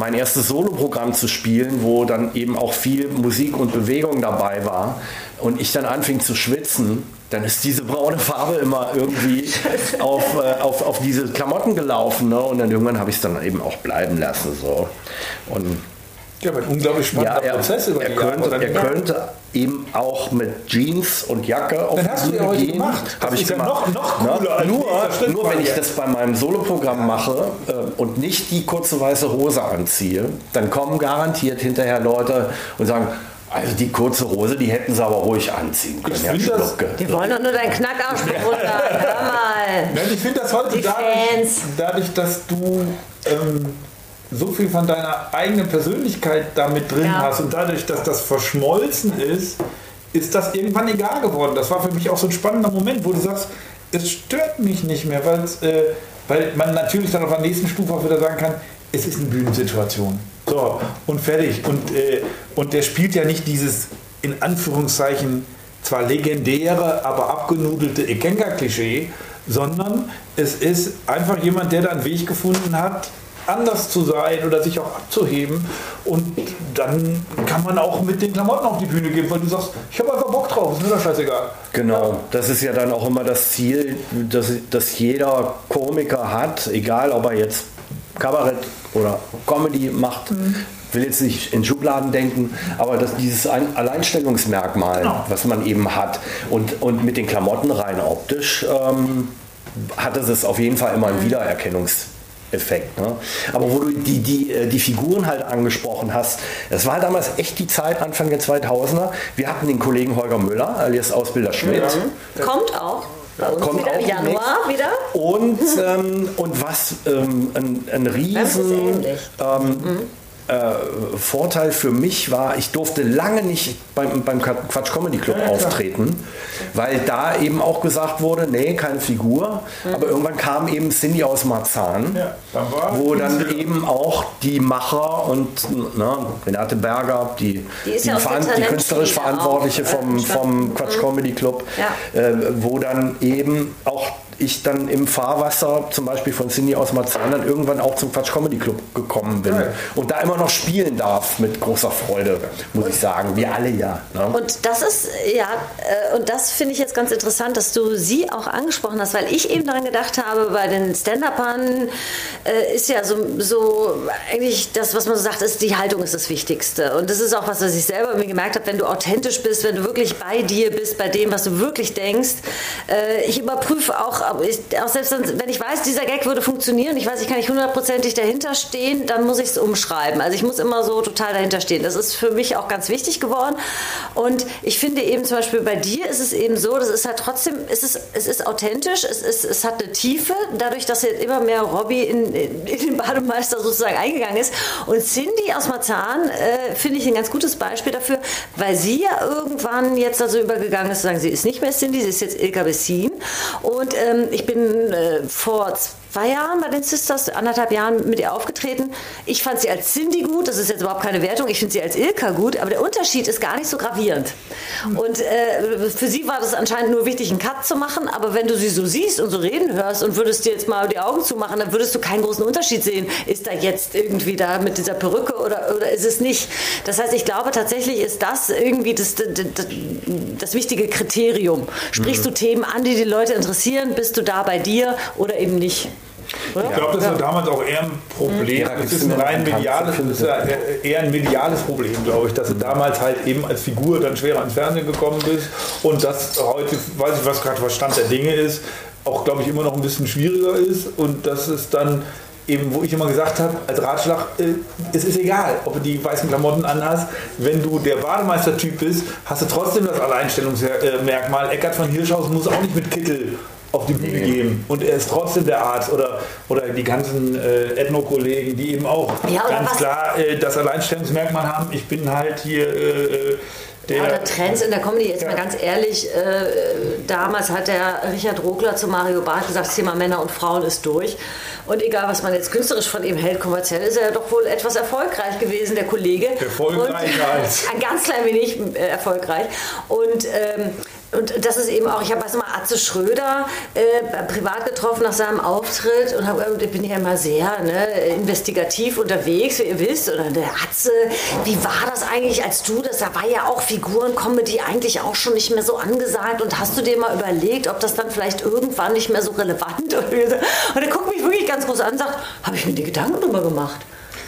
mein erstes Soloprogramm zu spielen, wo dann eben auch viel Musik und Bewegung dabei war und ich dann anfing zu schwitzen, dann ist diese braune Farbe immer irgendwie auf, äh, auf, auf diese Klamotten gelaufen. Ne? Und dann irgendwann habe ich es dann eben auch bleiben lassen. So. Und ja, ein unglaublich spannender ja, er, Prozess über er könnte, er könnte eben auch mit Jeans und Jacke auf Dann hast du ja heute gehen. gemacht. Habe ich gemacht. Ja noch, noch cooler. Nur, nur wenn ich das bei meinem Soloprogramm mache äh, und nicht die kurze weiße Hose anziehe, dann kommen garantiert hinterher Leute und sagen, also die kurze Hose, die hätten sie aber ruhig anziehen können. Ich ja, das, die wollen doch nur deinen Knackarsch bewundern. Hör mal. Nein, ich finde das heute dadurch, dadurch, dass du ähm, so viel von deiner eigenen Persönlichkeit damit drin ja. hast und dadurch, dass das verschmolzen ist, ist das irgendwann egal geworden. Das war für mich auch so ein spannender Moment, wo du sagst, es stört mich nicht mehr, äh, weil man natürlich dann auf der nächsten Stufe auch wieder sagen kann, es ist eine Bühnensituation. So, und fertig. Und, äh, und der spielt ja nicht dieses, in Anführungszeichen, zwar legendäre, aber abgenudelte Ikenga-Klischee, sondern es ist einfach jemand, der da einen Weg gefunden hat, anders zu sein oder sich auch abzuheben. Und dann kann man auch mit den Klamotten auf die Bühne gehen, weil du sagst, ich habe einfach Bock drauf, ist mir doch scheißegal. Genau, das ist ja dann auch immer das Ziel, dass, dass jeder Komiker hat, egal ob er jetzt Kabarett oder Comedy macht. Mhm will jetzt nicht in Schubladen denken, aber dass dieses Alleinstellungsmerkmal, genau. was man eben hat und, und mit den Klamotten rein optisch, ähm, hat es auf jeden Fall immer ein mhm. Effekt. Ne? Aber wo du die, die, äh, die Figuren halt angesprochen hast, das war damals echt die Zeit, Anfang der 2000er. Wir hatten den Kollegen Holger Müller, alias Ausbilder Schmidt. Ja. Kommt auch. Kommt wieder auch im Januar wieder. Und, ähm, und was ähm, ein, ein riesen ähm, mhm. Äh, Vorteil für mich war, ich durfte lange nicht beim, beim Quatsch Comedy Club ja, auftreten, weil da eben auch gesagt wurde, nee, keine Figur. Mhm. Aber irgendwann kam eben Cindy aus Marzahn, ja, wo dann eben auch die Macher und ne, Renate Berger, die, die, die, die künstlerisch Verantwortliche vom, vom Quatsch mhm. Comedy Club, ja. äh, wo dann eben auch ich dann im Fahrwasser zum Beispiel von Cindy aus Marzahn dann irgendwann auch zum Quatsch Comedy Club gekommen bin ja. und da immer noch spielen darf mit großer Freude, muss und, ich sagen. Wir alle ja. Ne? Und das ist, ja, äh, und das finde ich jetzt ganz interessant, dass du sie auch angesprochen hast, weil ich eben daran gedacht habe, bei den Stand-Upern äh, ist ja so, so eigentlich das, was man so sagt, ist die Haltung ist das Wichtigste. Und das ist auch was, was ich selber mir gemerkt habe, wenn du authentisch bist, wenn du wirklich bei dir bist, bei dem, was du wirklich denkst. Äh, ich überprüfe auch aber ich, auch selbst wenn ich weiß, dieser Gag würde funktionieren, ich weiß, ich kann nicht hundertprozentig dahinter stehen, dann muss ich es umschreiben. Also ich muss immer so total dahinter stehen. Das ist für mich auch ganz wichtig geworden. Und ich finde eben zum Beispiel bei dir ist es eben so, das ist halt trotzdem, es ist, es ist authentisch, es, ist, es hat eine Tiefe, dadurch, dass jetzt immer mehr Robbie in, in, in den Bademeister sozusagen eingegangen ist. Und Cindy aus Marzahn äh, finde ich ein ganz gutes Beispiel dafür, weil sie ja irgendwann jetzt also übergegangen ist, sagen sie ist nicht mehr Cindy, sie ist jetzt Ilka Bessin. Und ähm, ähm, ich bin äh, vor zwei Jahren bei den Sisters, anderthalb Jahren mit ihr aufgetreten. Ich fand sie als Cindy gut, das ist jetzt überhaupt keine Wertung, ich finde sie als Ilka gut, aber der Unterschied ist gar nicht so gravierend. Und äh, für sie war das anscheinend nur wichtig, einen Cut zu machen, aber wenn du sie so siehst und so reden hörst und würdest dir jetzt mal die Augen zumachen, dann würdest du keinen großen Unterschied sehen. Ist da jetzt irgendwie da mit dieser Perücke oder, oder ist es nicht? Das heißt, ich glaube tatsächlich ist das irgendwie das, das, das, das wichtige Kriterium. Sprichst mhm. du Themen an, die die Leute interessieren, bist du da bei dir oder eben nicht? Ich glaube, das war damals auch eher ein Problem. Ja, das ist ein rein mediales, ist eher ein mediales Problem, glaube ich, dass du damals halt eben als Figur dann schwerer ins Fernsehen gekommen bist und das heute, weiß ich, was gerade Stand der Dinge ist, auch, glaube ich, immer noch ein bisschen schwieriger ist und dass es dann eben, wo ich immer gesagt habe, als Ratschlag, äh, es ist egal, ob du die weißen Klamotten anhast, wenn du der Bademeister-Typ bist, hast du trotzdem das Alleinstellungsmerkmal. Eckart von Hirschhaus muss auch nicht mit Kittel auf die Bühne nee. geben und er ist trotzdem der Arzt oder, oder die ganzen äh, Ethno-Kollegen, die eben auch ja, ganz klar äh, das Alleinstellungsmerkmal haben. Ich bin halt hier äh, der, oder Trends in der Comedy, jetzt ja. mal ganz ehrlich, äh, damals hat der Richard Rogler zu Mario Barth gesagt, das Thema Männer und Frauen ist durch. Und egal, was man jetzt künstlerisch von ihm hält, kommerziell ist er doch wohl etwas erfolgreich gewesen, der Kollege. Erfolgreich als. Ein ganz klein wenig äh, erfolgreich. Und ähm, und das ist eben auch, ich habe weiß mal Atze Schröder äh, privat getroffen nach seinem Auftritt und hab, ich bin ja immer sehr ne, investigativ unterwegs, wie ihr wisst. Oder der Atze, wie war das eigentlich als du? Das da war ja auch Figuren-Comedy eigentlich auch schon nicht mehr so angesagt. Und hast du dir mal überlegt, ob das dann vielleicht irgendwann nicht mehr so relevant ist? Und er guckt mich wirklich ganz groß an und sagt, habe ich mir die Gedanken drüber gemacht.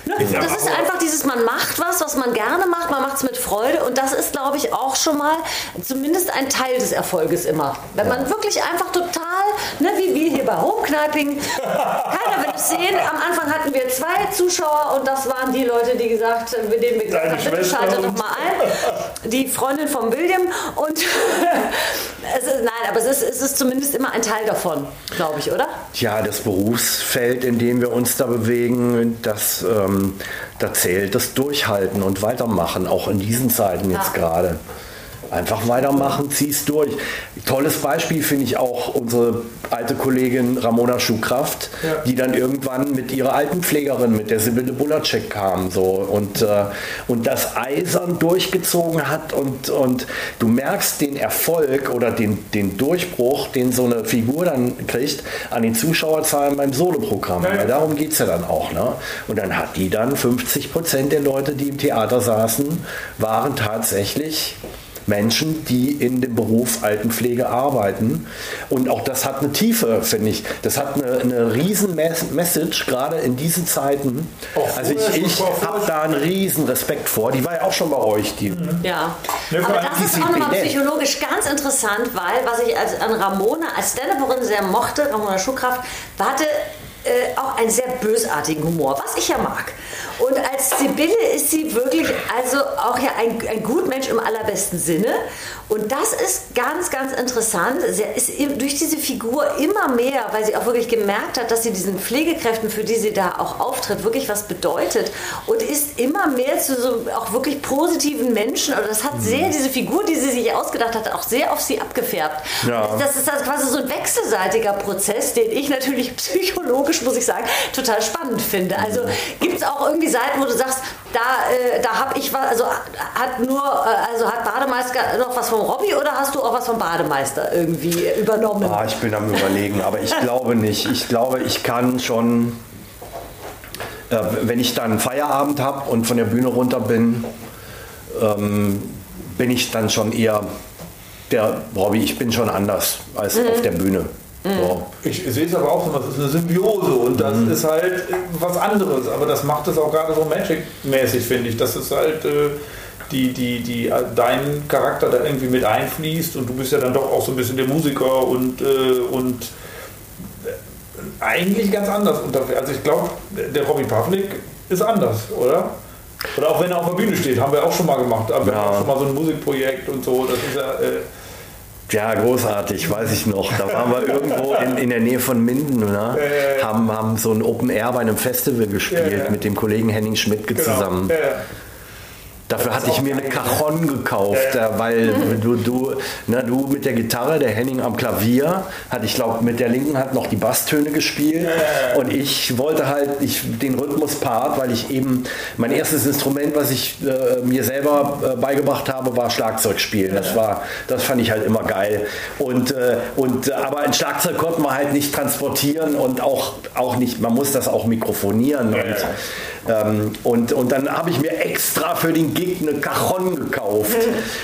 Das ist einfach dieses, man macht was, was man gerne macht, man macht es mit Freude und das ist, glaube ich, auch schon mal zumindest ein Teil des Erfolges immer. Wenn man wirklich einfach total, ne, wie wir hier bei Homekniping, keiner will es sehen. Am Anfang hatten wir zwei Zuschauer und das waren die Leute, die gesagt, mit denen wir gesagt haben, bitte schalte doch mal ein. Die Freundin von William und es ist, nein, aber es ist, es ist zumindest immer ein Teil davon, glaube ich, oder? Ja, das Berufsfeld, in dem wir uns da bewegen, das ähm, da zählt das Durchhalten und Weitermachen, auch in diesen Zeiten jetzt ja. gerade. Einfach weitermachen, zieh's durch. Tolles Beispiel finde ich auch unsere alte Kollegin Ramona Schuhkraft, ja. die dann irgendwann mit ihrer alten Pflegerin, mit der Sibylle Bulacek kam so und, äh, und das eisern durchgezogen hat und, und du merkst den Erfolg oder den, den Durchbruch, den so eine Figur dann kriegt an den Zuschauerzahlen beim Soloprogramm. Ja, ja. Darum geht es ja dann auch. Ne? Und dann hat die dann 50 Prozent der Leute, die im Theater saßen, waren tatsächlich Menschen, die in dem Beruf Altenpflege arbeiten. Und auch das hat eine Tiefe, finde ich. Das hat eine, eine riesen Message, gerade in diesen Zeiten. also ich, ich habe da einen riesen Respekt vor. Die war ja auch schon bei euch. Die ja, aber das ist auch nochmal psychologisch ganz interessant, weil was ich als, an Ramona als stand sehr mochte, Ramona Schuhkraft, hatte äh, auch einen sehr bösartigen Humor, was ich ja mag. Und als Sibylle ist sie wirklich also auch ja ein, ein Gutmensch im allerbesten Sinne. Und das ist ganz, ganz interessant. Sie ist durch diese Figur immer mehr, weil sie auch wirklich gemerkt hat, dass sie diesen Pflegekräften, für die sie da auch auftritt, wirklich was bedeutet. Und ist immer mehr zu so auch wirklich positiven Menschen. Und das hat sehr, diese Figur, die sie sich ausgedacht hat, auch sehr auf sie abgefärbt. Ja. Das ist also quasi so ein wechselseitiger Prozess, den ich natürlich psychologisch, muss ich sagen, total spannend finde. Also gibt es auch irgendwie Seiten, wo du sagst, da, äh, da habe ich was, also hat nur, äh, also hat Bademeister noch was vom Robby oder hast du auch was vom Bademeister irgendwie übernommen? Ah, ich bin am überlegen, aber ich glaube nicht. Ich glaube, ich kann schon, äh, wenn ich dann Feierabend habe und von der Bühne runter bin, ähm, bin ich dann schon eher der Robby. Ich bin schon anders als mhm. auf der Bühne. So. Ich sehe es aber auch so, das ist eine Symbiose und das mhm. ist halt was anderes, aber das macht es auch gerade so Magic-mäßig, finde ich. Das ist halt äh, die, die, die, äh, dein Charakter da irgendwie mit einfließt und du bist ja dann doch auch so ein bisschen der Musiker und, äh, und äh, eigentlich ganz anders. Also ich glaube, der Robbie Pavlik ist anders, oder? Oder auch wenn er auf der Bühne steht, haben wir auch schon mal gemacht. Aber ja. wir haben auch schon mal so ein Musikprojekt und so. Das ist ja. Ja, großartig, weiß ich noch. Da waren wir irgendwo in, in der Nähe von Minden, ne? Haben, haben so ein Open Air bei einem Festival gespielt mit dem Kollegen Henning Schmidt genau. zusammen. Dafür hatte ich mir eine Cajon gekauft, äh, weil du, du, na, du mit der Gitarre, der Henning am Klavier, hat ich glaube mit der linken Hand noch die Basstöne gespielt und ich wollte halt ich, den Rhythmuspart, weil ich eben mein erstes Instrument, was ich äh, mir selber äh, beigebracht habe, war Schlagzeug spielen. Das war, das fand ich halt immer geil. Und, äh, und äh, aber ein Schlagzeug konnte man halt nicht transportieren und auch, auch nicht, man muss das auch mikrofonieren. Und, ähm, und, und dann habe ich mir extra für den Gig eine Cajon gekauft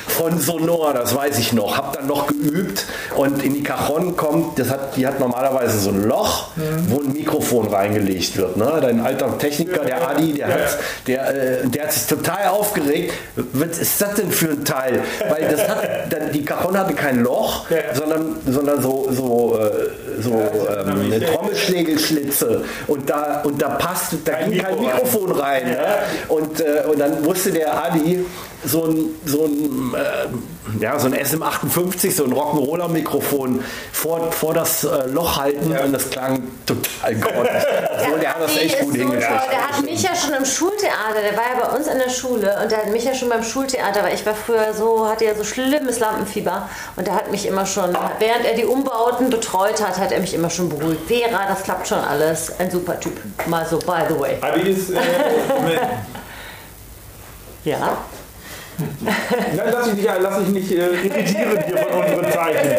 von Sonor, das weiß ich noch. Habe dann noch geübt und in die Cajon kommt, das hat, die hat normalerweise so ein Loch, wo ein Mikrofon reingelegt wird. Ne? Dein alter Techniker, der Adi, der, hat, der, äh, der hat sich total aufgeregt. Was ist das denn für ein Teil? Weil das hat, dann, die Cajon hatte kein Loch, sondern, sondern so, so, äh, so ähm, eine Trommelschlägelschlitze und da, und da passt, da ging kein Mikrofon rein. Ne? Und, äh, und dann musste der Adi so ein, so ein, äh, ja, so ein SM58, so ein Rock'n'Roller-Mikrofon vor, vor das äh, Loch halten und das klang total grottig. Obwohl, der hat das echt gut so, hingekriegt. Der hat mich ja schon im Schultheater, der war ja bei uns in der Schule und der hat mich ja schon beim Schultheater, weil ich war früher so, hatte ja so schlimmes Lampenfieber und der hat mich immer schon, während er die Umbauten betreut hat, hat er mich immer schon beruhigt. Vera, das klappt schon alles. Ein super Typ. Mal so, by the way. Adi ist. Äh. Ja. Nein, lass dich nicht, lass dich nicht äh, irritieren hier von unseren Zeichen.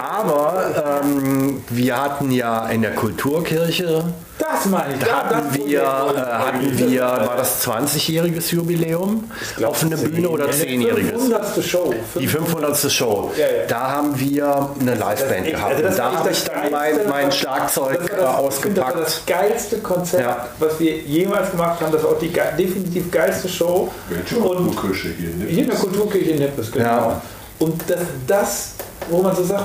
Aber ähm, wir hatten ja in der Kulturkirche, Das meine ich. da hatten das wir, ich- äh, hatten wir, war das 20-jähriges Jubiläum? Offene Bühne oder 10-jähriges? 500. Show. Die 500. Show. Ja, ja. Da haben wir eine Liveband echt- gehabt. also da habe ich dann mein, mein Schlagzeug Das äh, das, ich finde, das war ausgepackt. das geilste Konzert, Ja. was wir jemals gemacht haben. Das war auch die ge definitiv geilste Show. Welche Und Kulturkirche hier? ne? hier in der Kulturkirche in Nippes, genau. Ja. Und das, das, wo man so sagt,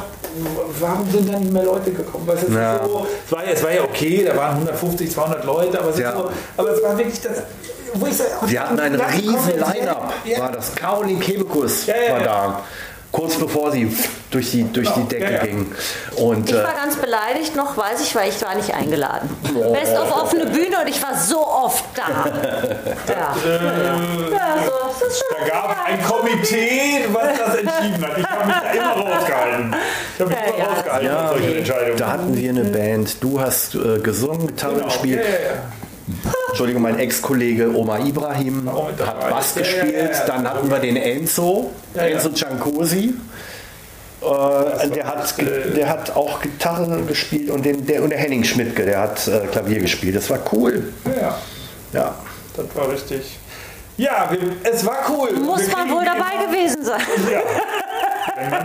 warum sind da nicht mehr Leute gekommen? Weil es, Ja. so, es, war, ja- es war ja okay, da waren 150, 200 Leute, aber es, Ja. so, aber es war wirklich das, wo ich sage, Wir hatten ein riesen Line-Up. War das Caroline Kebekus war da. Kurz bevor sie durch die, durch die Genau. Decke Ja, ja. ging. Und Ich äh, war ganz beleidigt noch, weiß ich, weil ich war nicht eingeladen. Best auf offene Bühne und ich war so oft da. Ja, ja so, das ist schon Da gab es ein Komitee, was das entschieden hat. Ich habe mich da immer rausgehalten. Ich habe mich Ja, immer ja. rausgehalten ja, solchen Entscheidungen. da hatten wir eine Band. Du hast äh, gesungen, Gitarre Genau. gespielt. Entschuldigung, mein Ex-Kollege Omar Ibrahim hat. Bass gespielt. ja, ja. Dann hatten wir den Enzo, Ja, ja. Enzo Ciancosi. Äh, der, hat, ge- der hat auch Gitarre gespielt und, den, der, und der Henning Schmidtke, der hat äh, Klavier gespielt. Das war cool. Ja, Ja. das war richtig. Ja, wir, es war cool. Muss man wohl dabei gewesen sein. Ja.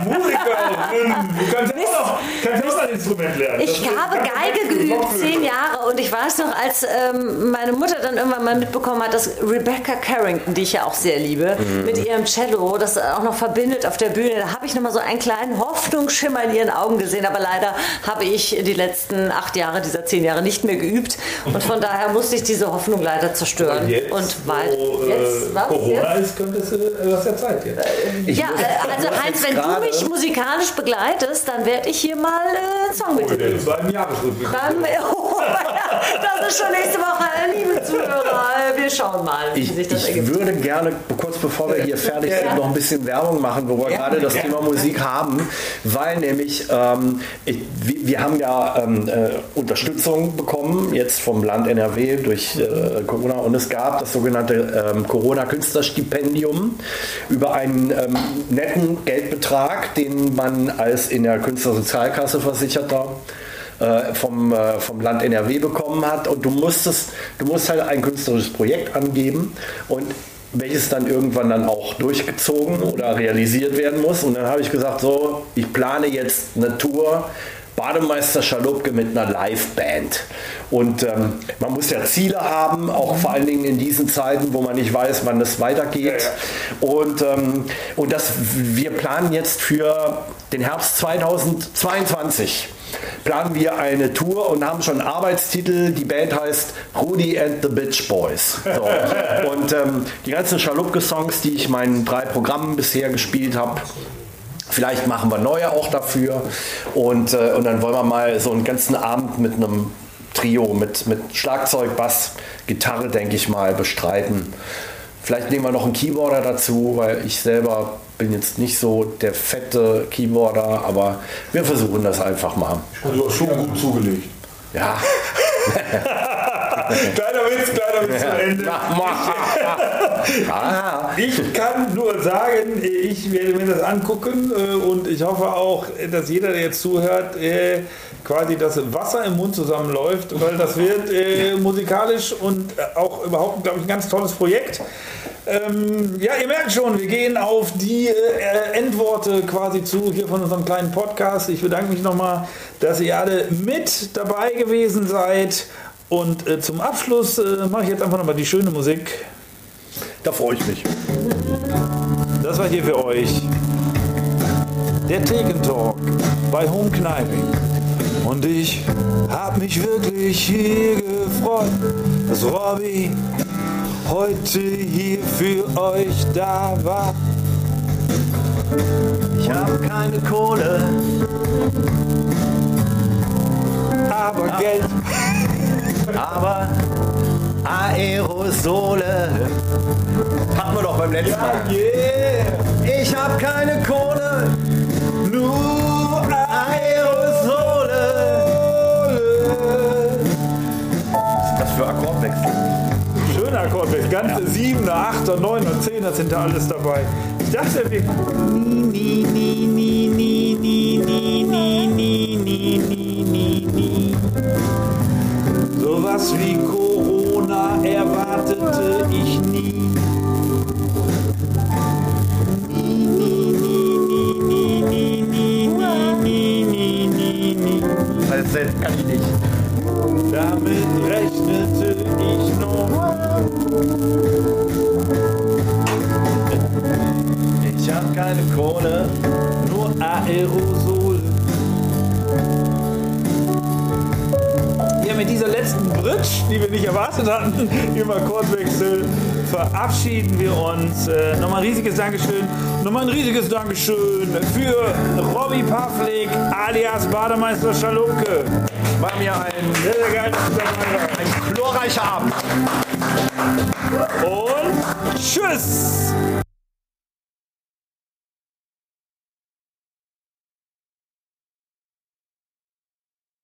Musikerin. Du kannst ja auch noch, kannst auch noch ein Instrument lernen. Ich Das habe Geige geübt, zehn Jahre. Und ich weiß noch, als ähm, meine Mutter dann irgendwann mal mitbekommen hat, dass Rebecca Carrington, die ich ja auch sehr liebe, mit ihrem Cello das auch noch verbindet auf der Bühne, da habe ich noch mal so einen kleinen Hoffnungsschimmer in ihren Augen gesehen. Aber leider habe ich die letzten acht Jahre dieser zehn Jahre nicht mehr geübt. Und von daher musste ich diese Hoffnung leider zerstören. Jetzt, und weil wo, äh, jetzt, was? Corona Jetzt? ist, könntest du äh, was der Zeit jetzt. Ich Ja, muss- äh, also Heinz, jetzt wenn du mich musikalisch begleitest, dann werde ich hier mal äh, einen Song mit dir Äh, Beim Jahresrückblick. Dann, oh, das ist schon nächste Woche, liebe Zuhörer. Wir schauen mal, wie Ich, sich das ich ergibt. würde gerne, kurz bevor wir hier fertig sind, noch ein bisschen Werbung machen, wo wir Ja, gerade das ja. Thema Musik haben, weil nämlich ähm, ich, wir, wir haben ja ähm, äh, Unterstützung bekommen, jetzt vom Land NRW durch äh, Corona und es gab das sogenannte ähm, Corona-Künstlerstipendium über einen ähm, netten Geldbetrag, den man als in der Künstlersozialkasse versicherter äh, vom, äh, vom Land NRW bekommen hat und du musstest, du musst halt ein künstlerisches Projekt angeben und welches dann irgendwann dann auch durchgezogen oder realisiert werden muss. Und dann habe ich gesagt, so, ich plane jetzt eine Tour Bademeister Schalupke mit einer Liveband. Und ähm, man muss ja Ziele haben, auch vor allen Dingen in diesen Zeiten, wo man nicht weiß, wann es weitergeht. Und, ähm, und das, wir planen jetzt für den Herbst 2022 planen wir eine Tour und haben schon einen Arbeitstitel. Die Band heißt Rudy and the Bitch Boys. So. Und ähm, die ganzen Schalupke-Songs, die ich meinen drei Programmen bisher gespielt habe, Vielleicht machen wir neue auch dafür. Und, äh, und dann wollen wir mal so einen ganzen Abend mit einem Trio, mit, mit Schlagzeug, Bass, Gitarre, denke ich mal, bestreiten. Vielleicht nehmen wir noch einen Keyboarder dazu, weil ich selber bin jetzt nicht so der fette Keyboarder, aber wir versuchen das einfach mal. Also schon gut zugelegt. Ja. kleiner Witz, kleiner Witz zu Ende. Ich kann nur sagen, ich werde mir das angucken äh, und ich hoffe auch, dass jeder, der jetzt zuhört, äh, quasi das Wasser im Mund zusammenläuft, weil das wird äh, musikalisch und auch überhaupt, glaube ich, ein ganz tolles Projekt. Ähm, ja, ihr merkt schon, wir gehen auf die äh, Endworte quasi zu hier von unserem kleinen Podcast. Ich bedanke mich nochmal, dass ihr alle mit dabei gewesen seid. Und äh, zum Abschluss mache ich jetzt einfach nochmal die schöne Musik. Da freue ich mich. Das war hier für euch der Thekentalk bei Home Kniping. Und ich hab mich wirklich hier gefreut, dass Robby heute hier für euch da war. Ich habe keine Kohle. Aber Geld, Aber Aerosole hatten wir doch beim letzten Mal. yeah, Ich hab keine Kohle, nur Aerosole. Was ist das für Akkordwechsel? schöner Akkordwechsel. Ganze 7er, 8er, 9er, 10er sind da alles dabei. Ich dachte, wir. Nie, nie, nie, nie, nie, nie, nie, nie, nie, nie, nie, nie. Sowas wie Corona Wunder erwartete ich nie. Falsett kann ich nicht. Damit rechnete ich noch. Ich hab keine Krone, nur Aerosol. Ja, mit dieser letzten Bridge, die wir nicht erwartet hatten, im Akkordwechsel, verabschieden wir uns. Äh, nochmal ein riesiges Dankeschön. Nochmal ein riesiges Dankeschön für Robby Pavlik alias Bademeister Schalunke. War mir ein, Sehr, sehr geil, dass du dabei warst. ein glorreicher Abend. Und tschüss!